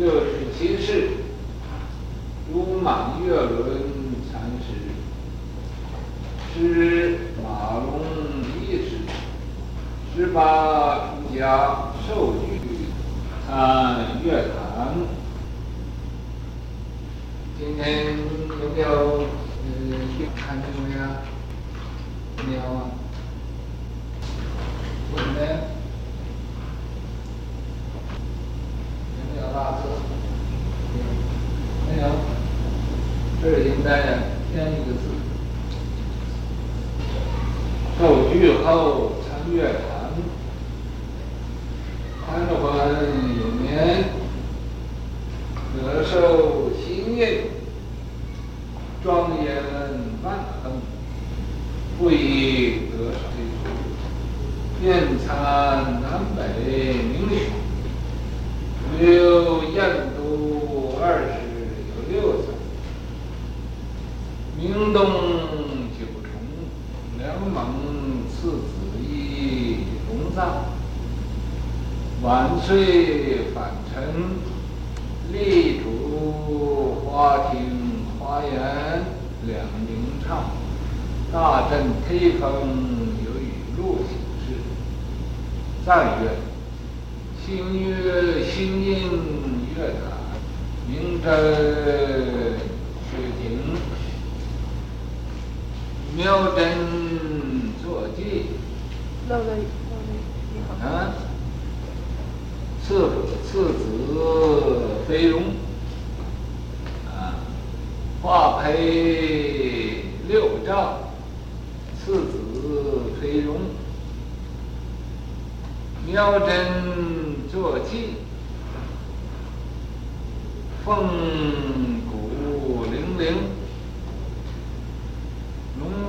六十七世，如满月轮禅师，师马龙义士，十八出家受具参月坛。今天有没有嗯看什么呀？没有啊？为什么？有没有大字？没有。这是应该添一个字。月后参月坛，参的话有年得受新业。庄严万恒，不以得少为主，遍参南北名许，留雁都二十有六载，明洞九重，两猛次子一龙藏，万岁返尘，力主华庭。华严两名唱，大振推风有雨露形式，赞曰：新月新音月坛，明真雪庭，妙真坐骑。漏了漏了啊！次次子飞龙。化配六丈，次子飞龙，妙真坐骑，凤骨伶伶，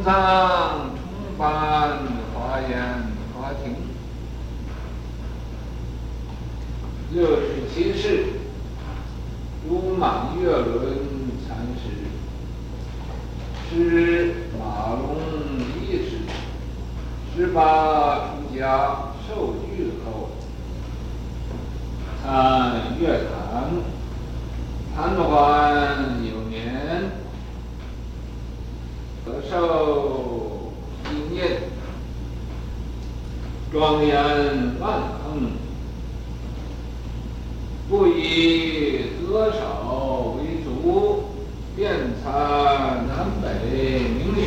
龙藏重返华严华庭，六十七世，如满月轮禅。师师马龙义士，十八出家受具后，参月坛，坛的话有得受新业，庄严万恒，不以得少为主。遍参南北名许，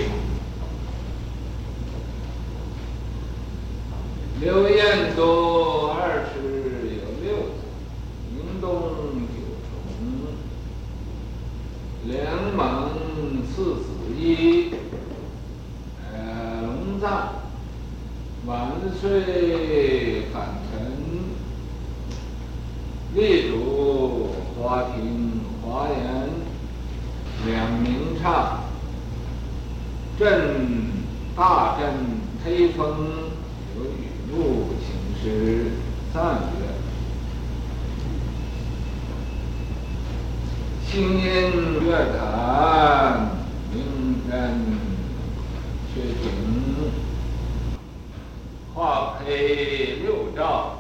留雁都二十有六载，明洞九重，两猛次子一，呃，龙藏，万岁返尘，力主华庭华严。两名唱，振大振推风有雨露形式，赞曰：清音乐坛，明真雪庭，化配六丈，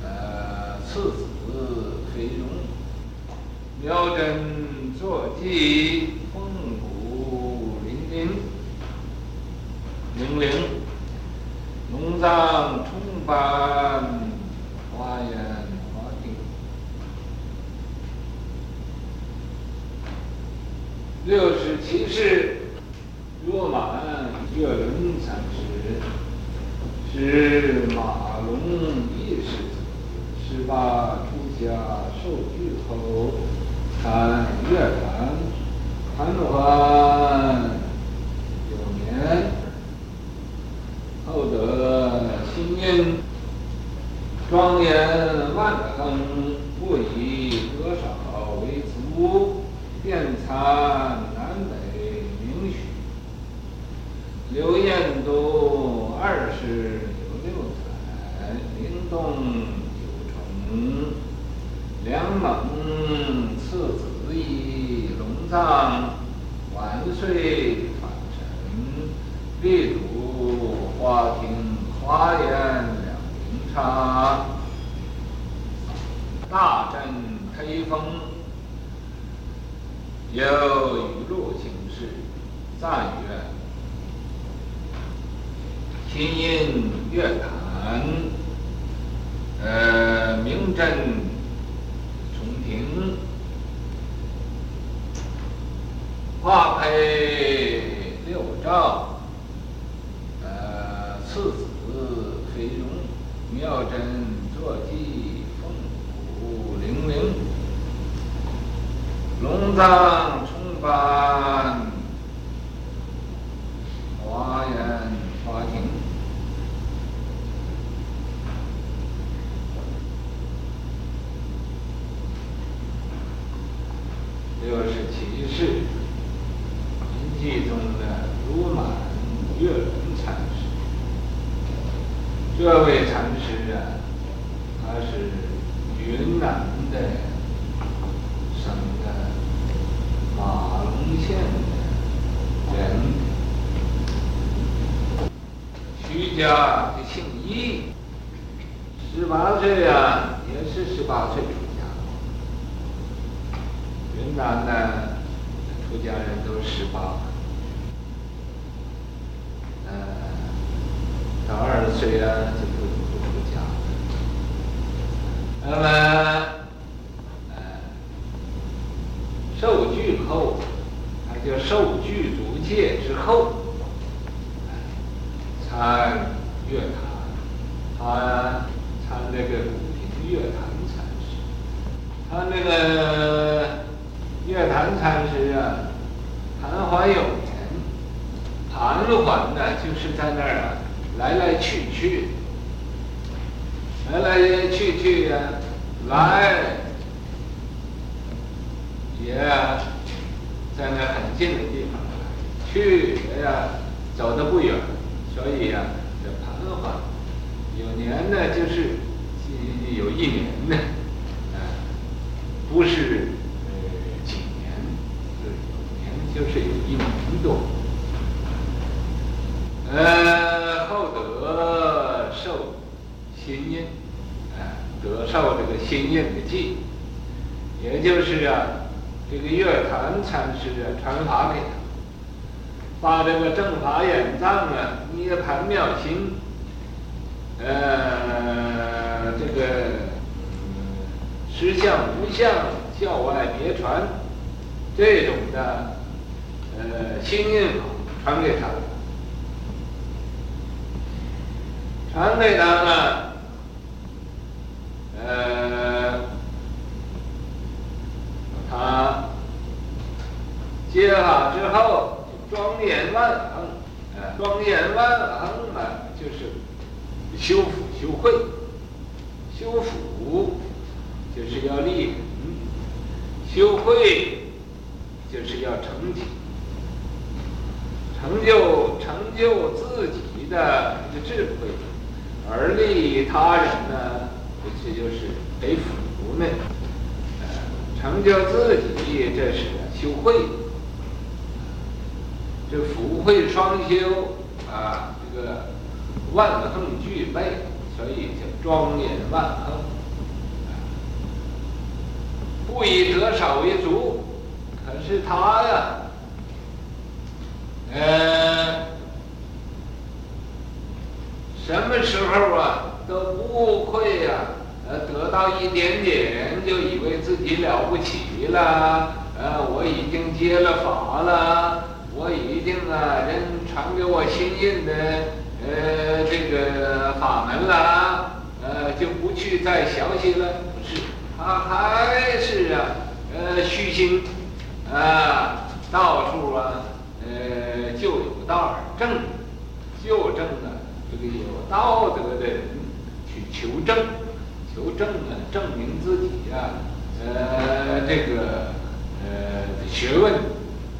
呃，次子飞龙，妙真。坐骑凤骨伶伶，伶伶，龙藏重返华严华庭。六十七世，若满月轮禅师，师马龙义士，十八出家受具后。参月坛，参的话有年后得新音，庄严万恒，不以多少为足，遍参南北名许，刘彦都二十有六载，灵动九重，两猛。四子以龙藏万岁传承列土花厅花园两平叉大阵黑风有雨露形式赞曰琴音乐坛呃名震化配六照，呃，次子飞龙，妙真坐骑，凤鼓铃铃，龙藏。冲发严华庭，六十七世，临济宗的如满月轮禅师。这位禅师啊，他是云南的。县人，徐家的姓易，十八岁呀，也是十八岁出家。云南呢，出家人都十八，呃，到二十岁啊就不不出家了。那么，呃，受具后。就受具足戒之后，参月坛，他参那个古亭月坛禅师，他那个月坛禅师啊，谈怀有年，昙花呢就是在那儿啊，来来去去，来来去去呀、啊，来也。在那很近的地方，去哎呀，走得不远，所以呀、啊，这昙花有年呢，就是有一年呢，啊，不是呃几年，就是有年就是有一年多。呃，后得受心印，啊，得受这个心印的记，也就是啊。这个月坛禅师啊，传法给他，把这个正法眼藏啊，涅槃妙心，呃，这个实相无相，教外别传，这种的呃心印传给他，传给他呢，呃。他接好之后，庄严万行，呃，庄严万行啊，就是修福修慧，修福就是要利人，修慧就是要成己，成就成就自己的智慧，而利他人呢，这就是得福呢。成就自己，这是修慧，这福慧双修啊，这个万行俱备，所以叫庄严万行。不以得少为足，可是他呀，呃，什么时候啊都不会呀、呃，得到一点点就以为自己了不起了，呃，我已经接了法了，啊，人传给我心印的，呃，这个法门了啊，呃，就不去再详细了。不是，他还是啊，呃，虚心，啊，到处啊，呃，就有道儿正，就正啊，这个有道德的人去求证。求证呢，证明自己呀、啊，呃，这个呃学问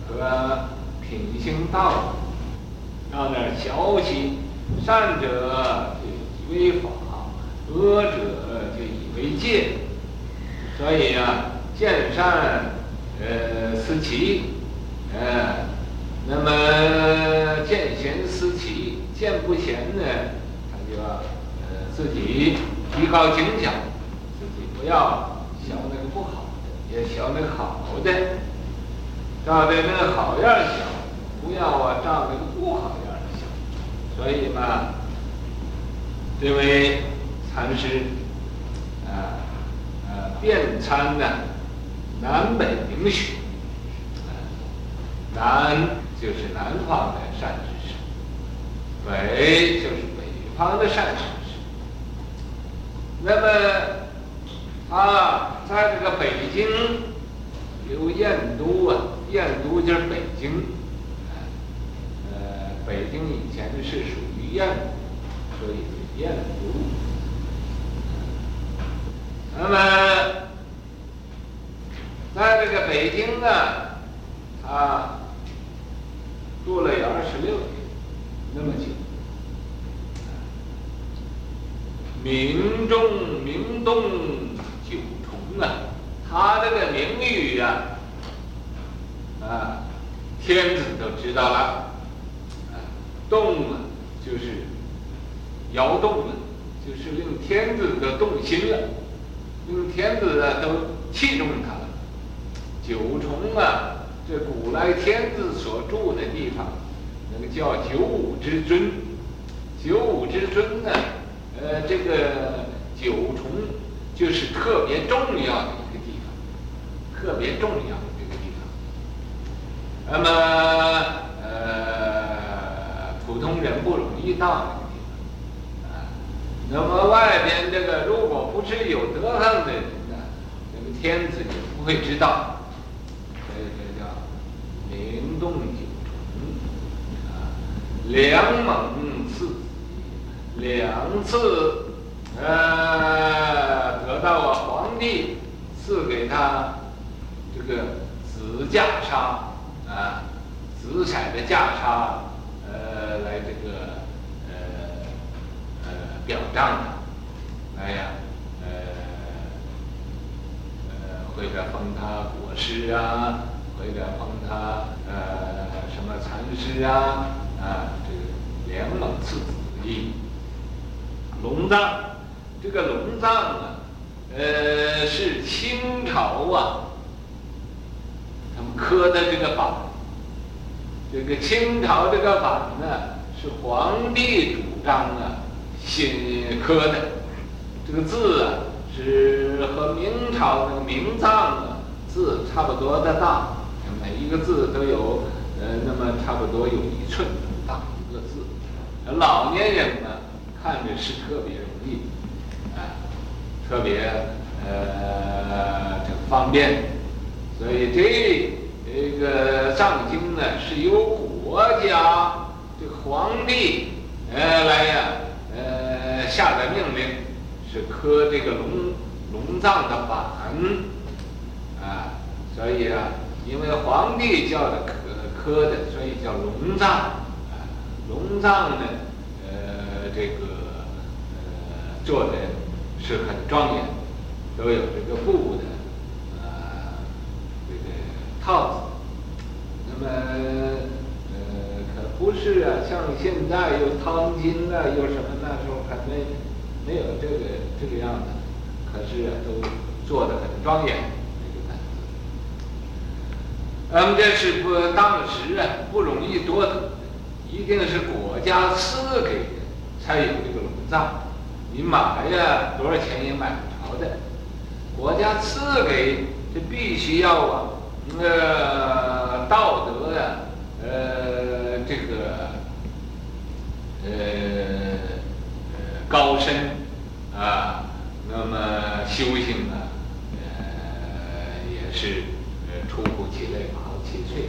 和品行道德，到那儿学习，善者就以为法，恶者就以为戒。所以、啊，见善呃思齐，呃，那么见贤思齐，见不贤呢，他就要呃自己。提高警觉，自己不要学那个不好的，也学那个好的。照的那个好样儿小，不要啊照那个不好样儿小。所以嘛，这位禅师啊，呃，遍参呢南北名学，南就是南方的善知识，北就是北方的善知识。那么。啊，在这个北京有燕都啊，燕都就是北京，北京以前是属于燕国，所以是燕国。那么，在这个北京呢，他住了有二十六年，那么久。名中名动。九重啊，他这个名誉呀，啊，天子都知道了，动啊，就是摇动了，就是令天子都动心了，令天子啊都器重他了。九重啊，这古来天子所住的地方，那个叫九五之尊，九五之尊呢，呃，这个九重。就是特别重要的一个地方，特别重要的这个地方。那么，通人不容易到那个地方，那么外边这个如果不是有德行的人呢，那个天子也不会知道。所以这叫名动九重，啊，两猛赐，两次。呃，得到了皇帝赐给他这个紫袈裟啊，紫彩的袈裟，表彰他，哎呀，呃呃，或者封他国师啊，或者封他呃什么禅师啊，啊，这个两猛赐子弟，龙藏。这个龙藏啊，呃，是清朝啊，他们刻的这个版。这个清朝这个版呢，是皇帝主张啊，新刻的。这个字啊，是和明朝那个明藏啊字差不多的大，每一个字都有呃，那么差不多有一寸大一个字。老年人呢，看着是特别容易啊。特别呃这个方便，所以这这个藏经呢是由国家这个皇帝呃来呀下的命令，是刻这个龙龙藏的板啊，所以啊，因为皇帝叫的刻刻的，所以叫龙藏啊，龙藏呢呃这个呃做的。是很庄严，都有这个布的，呃，这个套子。那么，不是啊，像现在有烫金啊，有什么那时候还没没有这个这个样子，可是啊，都做的很庄严。这个本子，那么这是不当时啊不容易多得，一定是国家赐给的才有这个龙藏。你买呀，多少钱也买不着的。国家赐给，这必须要啊，那呃，道德呀，这个，呃，高深啊，那么修行呢，呃，也是呃，出乎其类，拔乎其萃。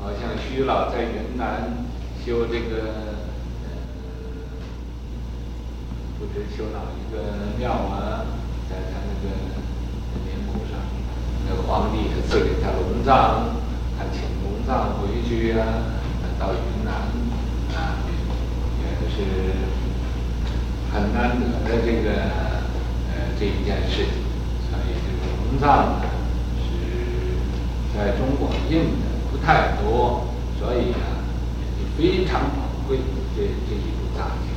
好像徐老在云南修这个。不知修哪一个庙啊，在他那个脸谱上，那个皇帝也赐给他龙藏，他请龙藏回去啊，到云南，是很难得的这个呃这一件事情。所以这个龙藏呢是在中国印的不太多，所以啊也非常宝贵这这一部藏经。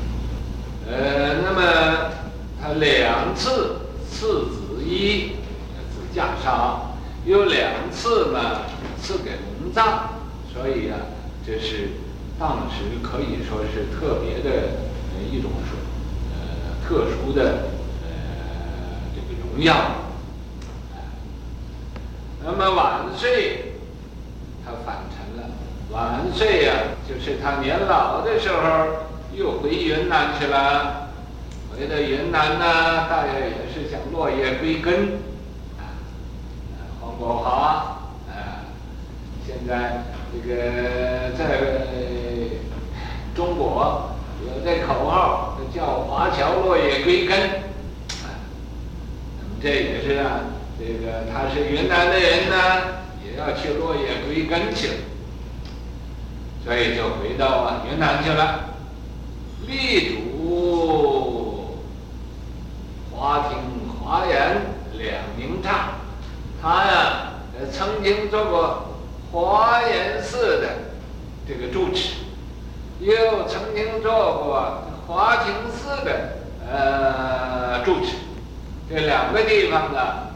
呃，那么他两次赐子衣，紫袈裟，有两次呢赐给龙藏，所以啊，这是当时可以说是特别的一种说呃特殊的呃这个荣耀。那么晚岁，他返程了。晚岁呀、就是他年老的时候，又回云南去了。回到云南呢，大约也是想落叶归根。黄国华啊，现在这个在中国有这口号，叫“华侨落叶归根”。啊，这也是啊，这个他是云南的人呢，也要去落叶归根去了。所以就回到啊云南去了，力主华亭华严两名刹，他呀曾经做过华严寺的这个住持，又曾经做过华亭寺的呃住持，这两个地方的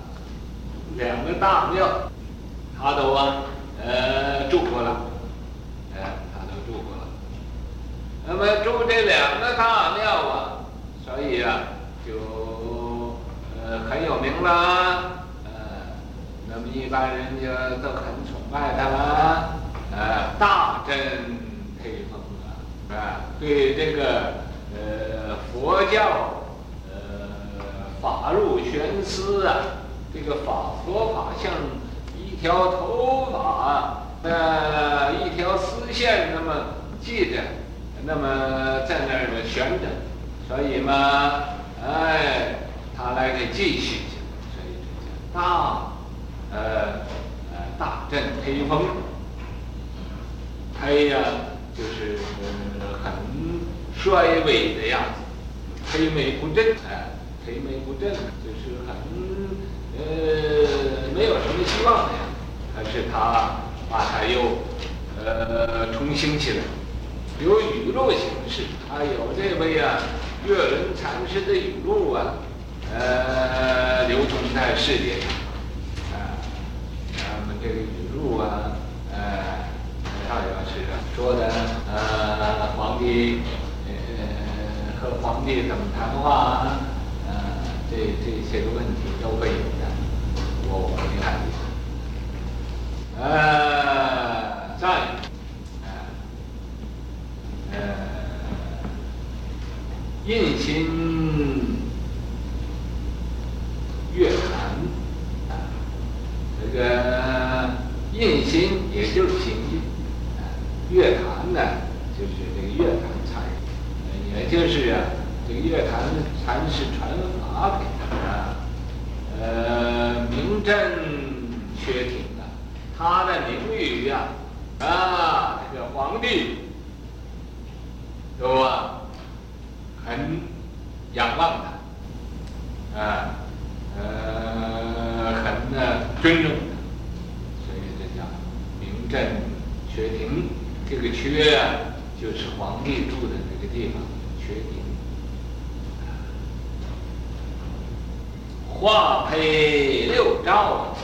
两个大庙，他都啊呃住过了。哎，他都住过了那么住这两个大庙啊，所以啊，就呃很有名了，呃，那么一般人就都很崇拜他了，呃，大振推风啊，对这个呃佛教呃法入玄思啊，这个法佛法像一条头发，呃一条丝线那么系着。那么在那儿悬着，所以嘛，哎，他来给继续去，所以这叫大，呃，呃，大振推风，推呀，就是很衰微的样子，推眉不振，哎，推眉不振，就是很呃没有什么希望的样，可是他把他又呃重新起来。有语录形式，还有这位啊，月轮禅师的语录啊，呃，流通在世界上，啊，那么这个语录啊，说的，呃，皇帝，呃，和皇帝怎么谈话啊，呃，这这些个问题都会有的，我我你看，呃，在呃。印心月坛啊，这个印心也就是心印乐，坛呢就是这个月坛禅，也就是啊这个月坛禅师传法给他啊，呃名震阙庭啊，他的名誉呀啊这个皇帝都啊。很仰望他，啊，呃，很呢尊重他，所以这叫名震。这个阙啊，就是皇帝住的那个地方，阙顶。化配六诏，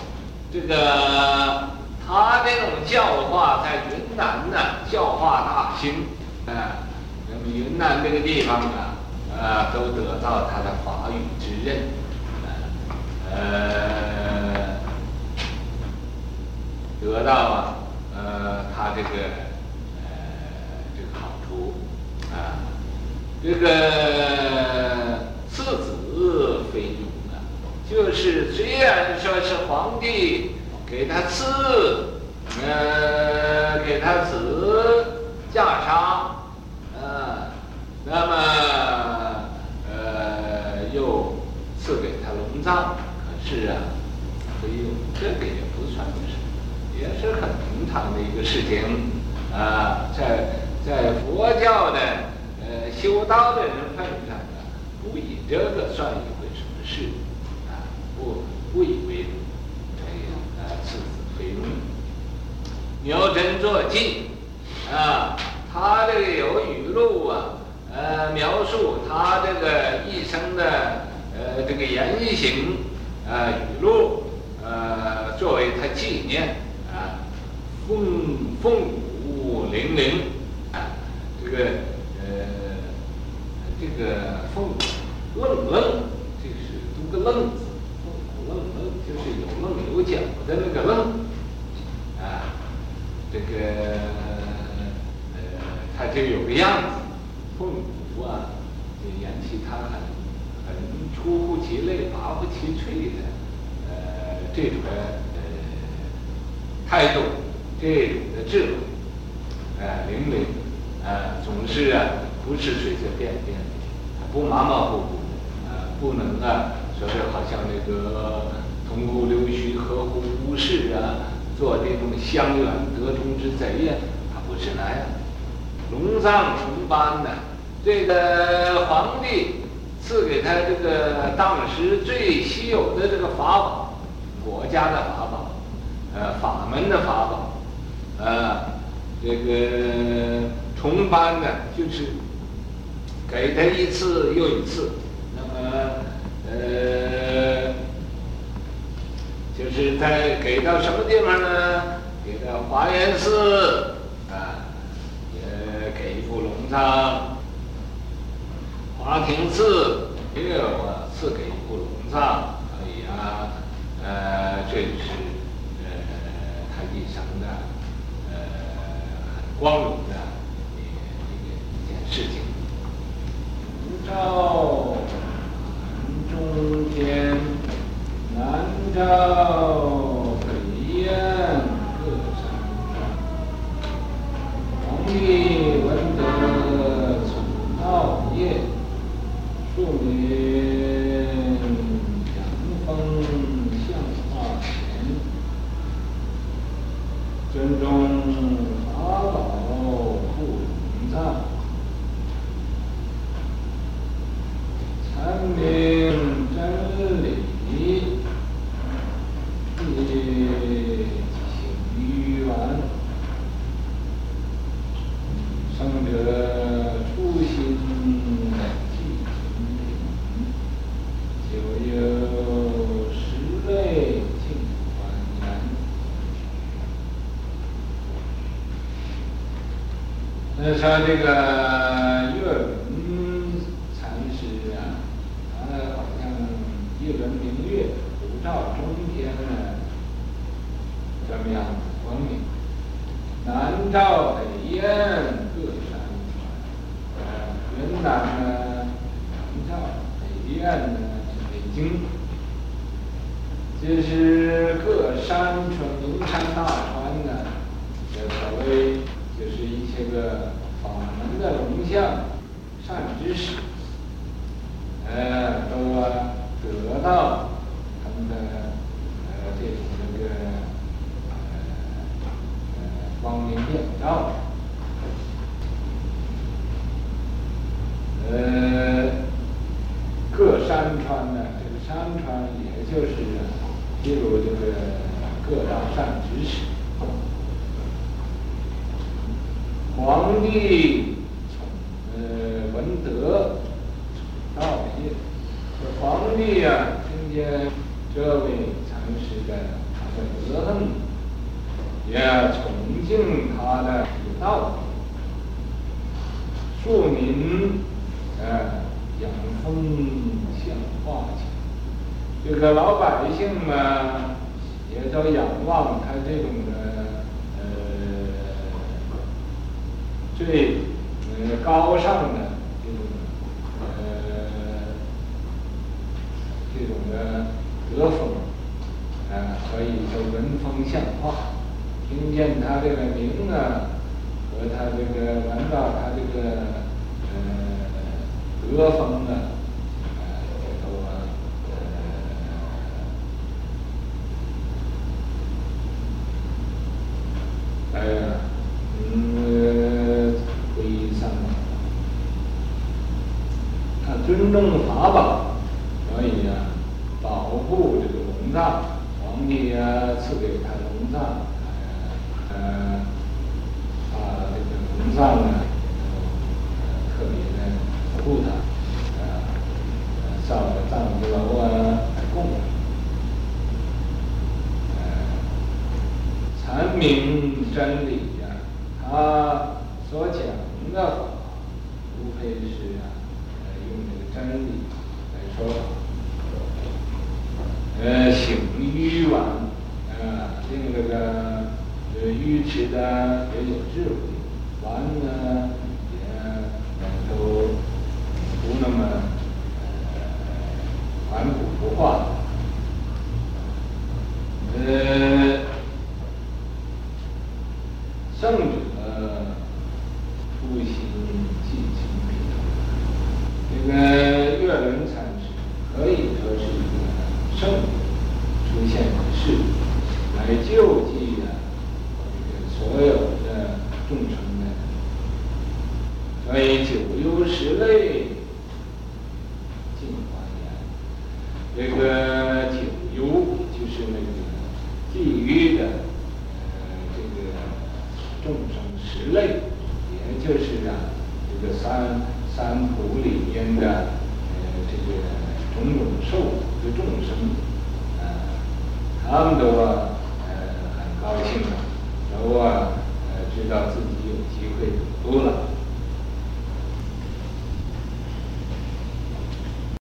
这个他这种教化在云南呢，教化大兴，啊，那么云南这个地方呢。啊，都得到他的法语之任，呃，得到啊，呃，他这个呃这个好处啊，这个赐子非庸啊，就是虽然说是皇帝给他赐，呃，给他子袈裟，呃，那么。呃，又赐给他龙藏，可是啊，所以这个也不算是，也是很平常的一个事情啊，在在佛教的修道的人份上呢，不以这个算一回什么事啊，不不以为荣，这样啊，赐子非荣。妙真坐记啊，他这个有语录啊，呃，描述他这个一生的。呃，这个言行，呃，语录，呃，作为他纪念啊，凤骨嶙嶙啊，这个呃，这个凤愣愣，就是读个愣字，凤愣愣就是有棱有角的那个愣啊，这个呃，它就有个样子，凤骨啊，就言其他很很出乎其类、拔乎其萃的呃这种呃态度。这种的智慧，哎，灵敏，啊，总是啊，不是随随便便的，不马马虎虎呃，不能啊，说是好像那个通古流须、合乎无事啊，做这种相远得中之贼呀，他不是那样。龙藏重颁的，这个皇帝赐给他这个当时最稀有的这个法宝，国家的法宝，呃，法门的法宝。啊，这个重班呢，就是给他一次又一次。那么，呃，就是在给到什么地方呢？给到华严寺啊，也给一副龙藏；华亭寺也有啊，赐给一副龙藏。可以啊，呃，这是。呃，他一生的呃，光荣个一件事情。照南中天，南照北雁各山川。皇帝闻得宠道业，庶民阳风向化前，尊重。像这个月轮禅师啊，他好像一轮明月，普照中天呢，怎么样？光明。南照北雁各山川，呃，云南呢，南照北雁呢是北京，就是各山川名山大川呢，这所谓就是一些个。的龙象善知识，呃，都得到他们的呃这种这个呃光明遍照，呃，各山川呢，这个山川也就是记录这个各大善知识，皇帝。这皇帝啊，听见这位禅师的他的德行，也崇敬他的道德，庶民呃仰风向化前，这个老百姓嘛，也都仰望他这种的呃最呃高尚的这种的。德风，啊，可以说文风向化，听见他这个名啊，和他这个闻到他这个呃德风啊，啊，这都啊，呃，哎呀，嗯，皈三宝，他尊重法宝。皇帝啊，赐给他龙藏，呃，啊，这个文章呢，